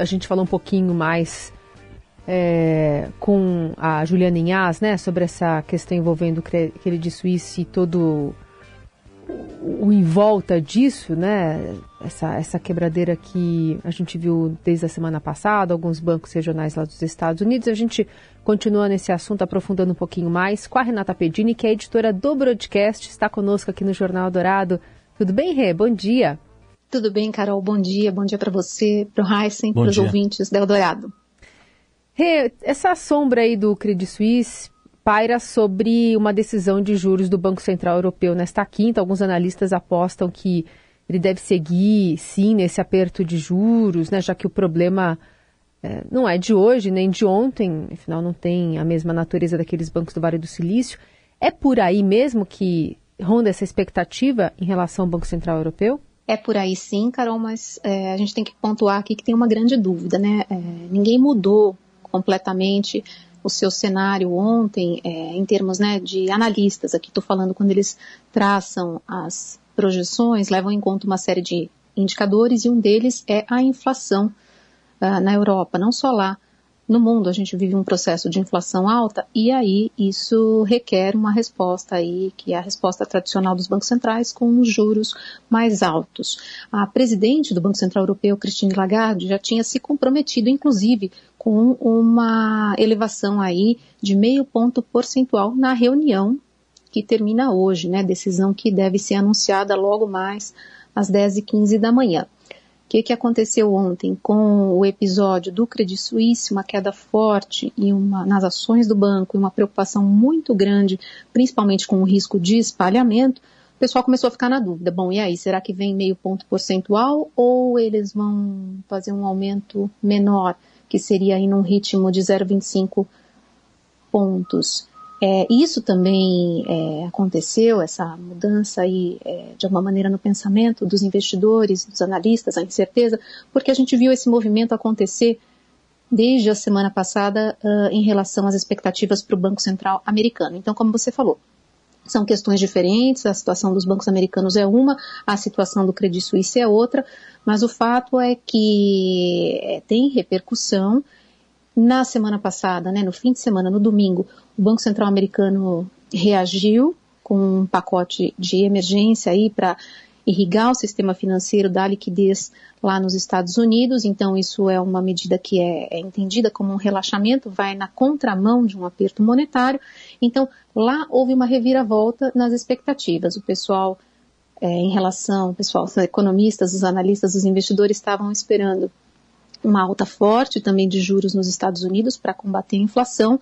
a gente falou um pouquinho mais é, com a Juliana Inhas, né, sobre essa questão envolvendo Credit Suisse e todo o em volta disso, né, essa, essa quebradeira que a gente viu desde a semana passada, alguns bancos regionais lá dos Estados Unidos. A gente continua nesse assunto, aprofundando um pouquinho mais, com a Renata Pedini, que é editora do broadcast, está conosco aqui no Jornal Dourado. Tudo bem, Rê? Bom dia. Tudo bem, Carol. Bom dia. Bom dia para você, para o Heisen, para os ouvintes do Eldorado. Rê, essa sombra aí do Credit Suisse paira sobre uma decisão de juros do Banco Central Europeu nesta quinta. Alguns analistas apostam que ele deve seguir, sim, nesse aperto de juros, né, já que o problema é, não é de hoje nem de ontem, afinal não tem a mesma natureza daqueles bancos do Vale do Silício. É por aí mesmo que ronda essa expectativa em relação ao Banco Central Europeu? É por aí sim, Carol, mas é, a gente tem que pontuar aqui que tem uma grande dúvida, né? É, ninguém mudou completamente o seu cenário ontem, é, em termos né, de analistas, aqui estou falando quando eles traçam as projeções, levam em conta uma série de indicadores e um deles é a inflação uh, na Europa, não só lá, no mundo a gente vive um processo de inflação alta e aí isso requer uma resposta aí, que é a resposta tradicional dos bancos centrais com os juros mais altos. A presidente do Banco Central Europeu, Christine Lagarde, já tinha se comprometido, inclusive, com uma elevação aí de meio ponto percentual na reunião que termina hoje, né? Decisão que deve ser anunciada logo mais às 10h15 da manhã que, que aconteceu ontem com o episódio do Credit Suisse, uma queda forte e uma, nas ações do banco e uma preocupação muito grande, principalmente com o risco de espalhamento, o pessoal começou a ficar na dúvida. Bom, e aí, será que vem meio ponto percentual ou eles vão fazer um aumento menor, que seria aí num ritmo de 0,25 pontos? É, isso também é, aconteceu, essa mudança aí, é, de alguma maneira no pensamento dos investidores, dos analistas, a incerteza, porque a gente viu esse movimento acontecer desde a semana passada uh, em relação às expectativas para o Banco Central americano. Então, como você falou, são questões diferentes, a situação dos bancos americanos é uma, a situação do Credit Suisse é outra, mas o fato é que é, tem repercussão na semana passada, né, no fim de semana, no domingo, o Banco Central Americano reagiu com um pacote de emergência aí para irrigar o sistema financeiro, dar liquidez lá nos Estados Unidos. Então, isso é uma medida que é, é, entendida como um relaxamento, vai na contramão de um aperto monetário. Então, lá houve uma reviravolta nas expectativas. O pessoal, é, em relação, o pessoal, os economistas, os analistas, os investidores estavam esperando uma alta forte também de juros nos Estados Unidos para combater a inflação.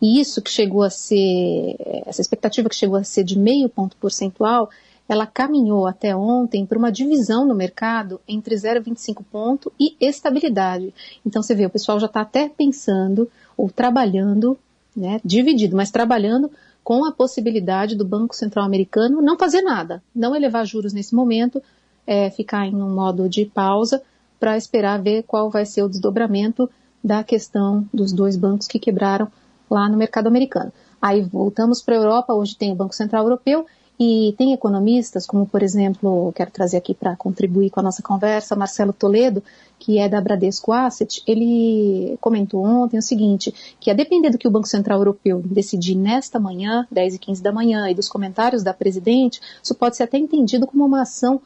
E isso que chegou a ser, essa expectativa que chegou a ser de meio ponto percentual, ela caminhou até ontem para uma divisão no mercado entre 0,25 ponto e estabilidade. Então você vê, o pessoal já está até pensando ou trabalhando, né, dividido, mas trabalhando com a possibilidade do Banco Central Americano não fazer nada, não elevar juros nesse momento, é, ficar em um modo de pausa para esperar ver qual vai ser o desdobramento da questão dos dois bancos que quebraram lá no mercado americano. Aí voltamos para a Europa, hoje tem o Banco Central Europeu e tem economistas, como por exemplo, quero trazer aqui para contribuir com a nossa conversa, Marcelo Toledo, que é da Bradesco Asset, ele comentou ontem o seguinte, que a depender do que o Banco Central Europeu decidir nesta manhã, 10 e 15 da manhã, e dos comentários da presidente, isso pode ser até entendido como uma ação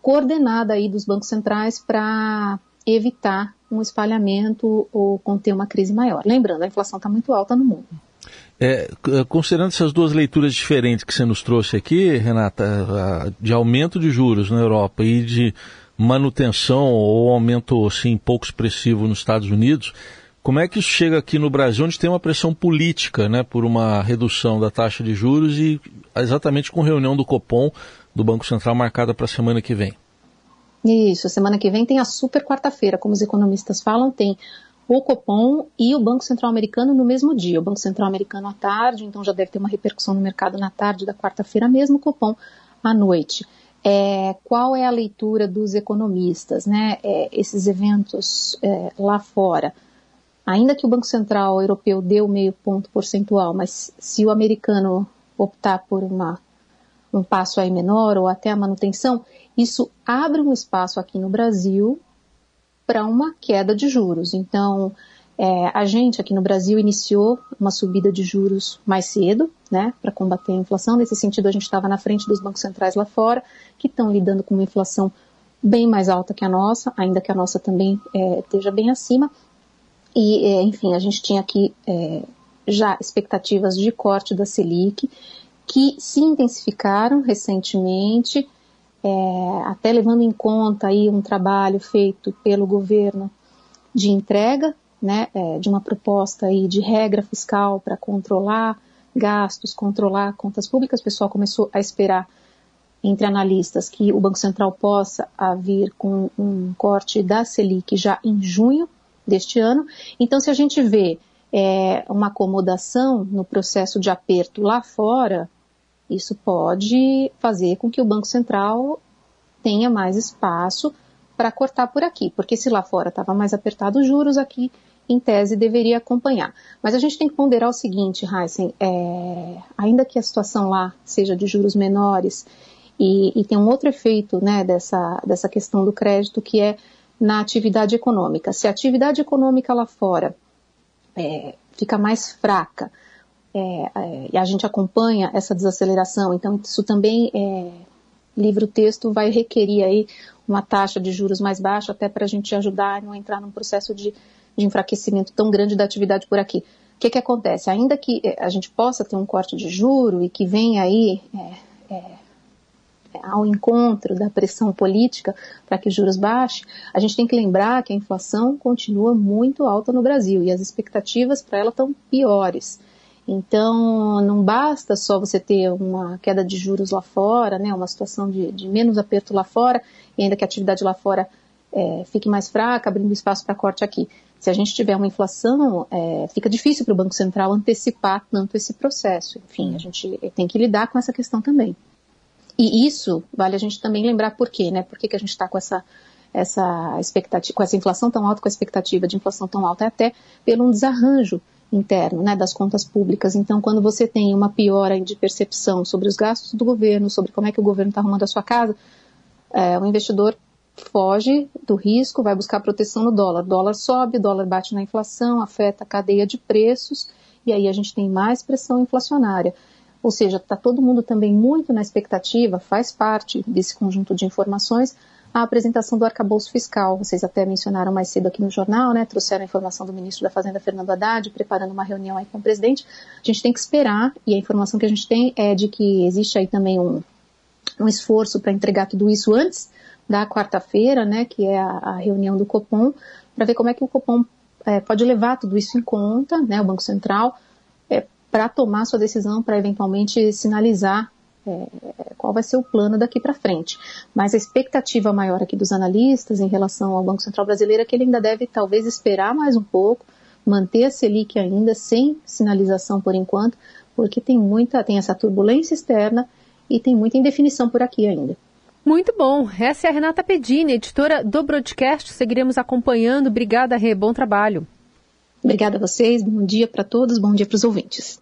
coordenada aí dos bancos centrais para evitar um espalhamento ou conter uma crise maior. Lembrando, a inflação está muito alta no mundo. É, considerando essas duas leituras diferentes que você nos trouxe aqui, Renata, de aumento de juros na Europa e de manutenção ou aumento assim, pouco expressivo nos Estados Unidos, como é que isso chega aqui no Brasil, onde tem uma pressão política né, por uma redução da taxa de juros e exatamente com reunião do Copom do Banco Central marcada para a semana que vem. Isso, semana que vem tem a super quarta-feira, como os economistas falam, tem o Copom e o Banco Central Americano no mesmo dia. O Banco Central Americano à tarde, então já deve ter uma repercussão no mercado na tarde da quarta-feira mesmo, o Copom à noite. É, qual é a leitura dos economistas, né? É, esses eventos é, lá fora. Ainda que o Banco Central Europeu deu meio ponto percentual, mas se o americano optar por uma um passo aí menor ou até a manutenção, isso abre um espaço aqui no Brasil para uma queda de juros. Então, é, a gente aqui no Brasil iniciou uma subida de juros mais cedo, né, para combater a inflação. Nesse sentido, a gente estava na frente dos bancos centrais lá fora, que estão lidando com uma inflação bem mais alta que a nossa, ainda que a nossa também é, esteja bem acima. E, é, enfim, a gente tinha aqui é, já expectativas de corte da Selic, que se intensificaram recentemente, é, até levando em conta aí um trabalho feito pelo governo de entrega né, é, de uma proposta aí de regra fiscal para controlar gastos, controlar contas públicas, o pessoal começou a esperar entre analistas que o Banco Central possa vir com um corte da Selic já em junho deste ano. Então, se a gente vê é, uma acomodação no processo de aperto lá fora, isso pode fazer com que o Banco Central tenha mais espaço para cortar por aqui, porque se lá fora estava mais apertado os juros, aqui em tese, deveria acompanhar. Mas a gente tem que ponderar o seguinte, Heisen, é, ainda que a situação lá seja de juros menores, e, e tem um outro efeito né, dessa, dessa questão do crédito, que é na atividade econômica. Se a atividade econômica lá fora é, fica mais fraca, é, é, e a gente acompanha essa desaceleração, então isso também é, livro-texto vai requerir aí uma taxa de juros mais baixa, até para a gente ajudar a não entrar num processo de de enfraquecimento tão grande da atividade por aqui. O que, que acontece? Ainda que eh, a gente possa ter um corte de juro e que venha aí é, é, ao encontro da pressão política para que os juros baixem, a gente tem que lembrar que a inflação continua muito alta no Brasil e as expectativas para ela estão piores. Então, não basta só você ter uma queda de juros lá fora, né, uma situação de, de menos aperto lá fora, e ainda que a atividade lá fora é, fique mais fraca, abrindo espaço para corte aqui. Se a gente tiver uma inflação, é, fica difícil para o Banco Central antecipar tanto esse processo. Enfim, a gente tem que lidar com essa questão também. E isso vale a gente também lembrar por quê, né? Por que, que a gente está com essa, essa expectativa, com essa inflação tão alta, com a expectativa de inflação tão alta, é até pelo um desarranjo interno, né, das contas públicas. Então, quando você tem uma piora de percepção sobre os gastos do governo, sobre como é que o governo está arrumando a sua casa, é, o investidor foge do risco, vai buscar proteção no dólar. O dólar sobe, o dólar bate na inflação, afeta a cadeia de preços e aí a gente tem mais pressão inflacionária. Ou seja, está todo mundo também muito na expectativa, faz parte desse conjunto de informações, a apresentação do arcabouço fiscal. Vocês até mencionaram mais cedo aqui no jornal, né? Trouxeram a informação do ministro da Fazenda, Fernando Haddad, preparando uma reunião aí com o presidente. A gente tem que esperar, e a informação que a gente tem é de que existe aí também um, um esforço para entregar tudo isso antes da quarta-feira, né, que é a, a, reunião do Copom, para ver como é que o Copom é, pode levar tudo isso em conta, né, o Banco Central, é, para tomar sua decisão, para eventualmente sinalizar é, qual vai ser o plano daqui para frente. Mas a expectativa maior aqui dos analistas em relação ao Banco Central brasileiro é que ele ainda deve talvez esperar mais um pouco, manter a Selic ainda sem sinalização por enquanto, porque tem muita, tem essa turbulência externa e tem muita indefinição por aqui ainda. Muito bom. Essa é a Renata Pedini, editora do Broadcast. Seguiremos acompanhando. Obrigada, Rê. Bom trabalho. Obrigada a vocês. Bom dia para todos. Bom dia para os ouvintes.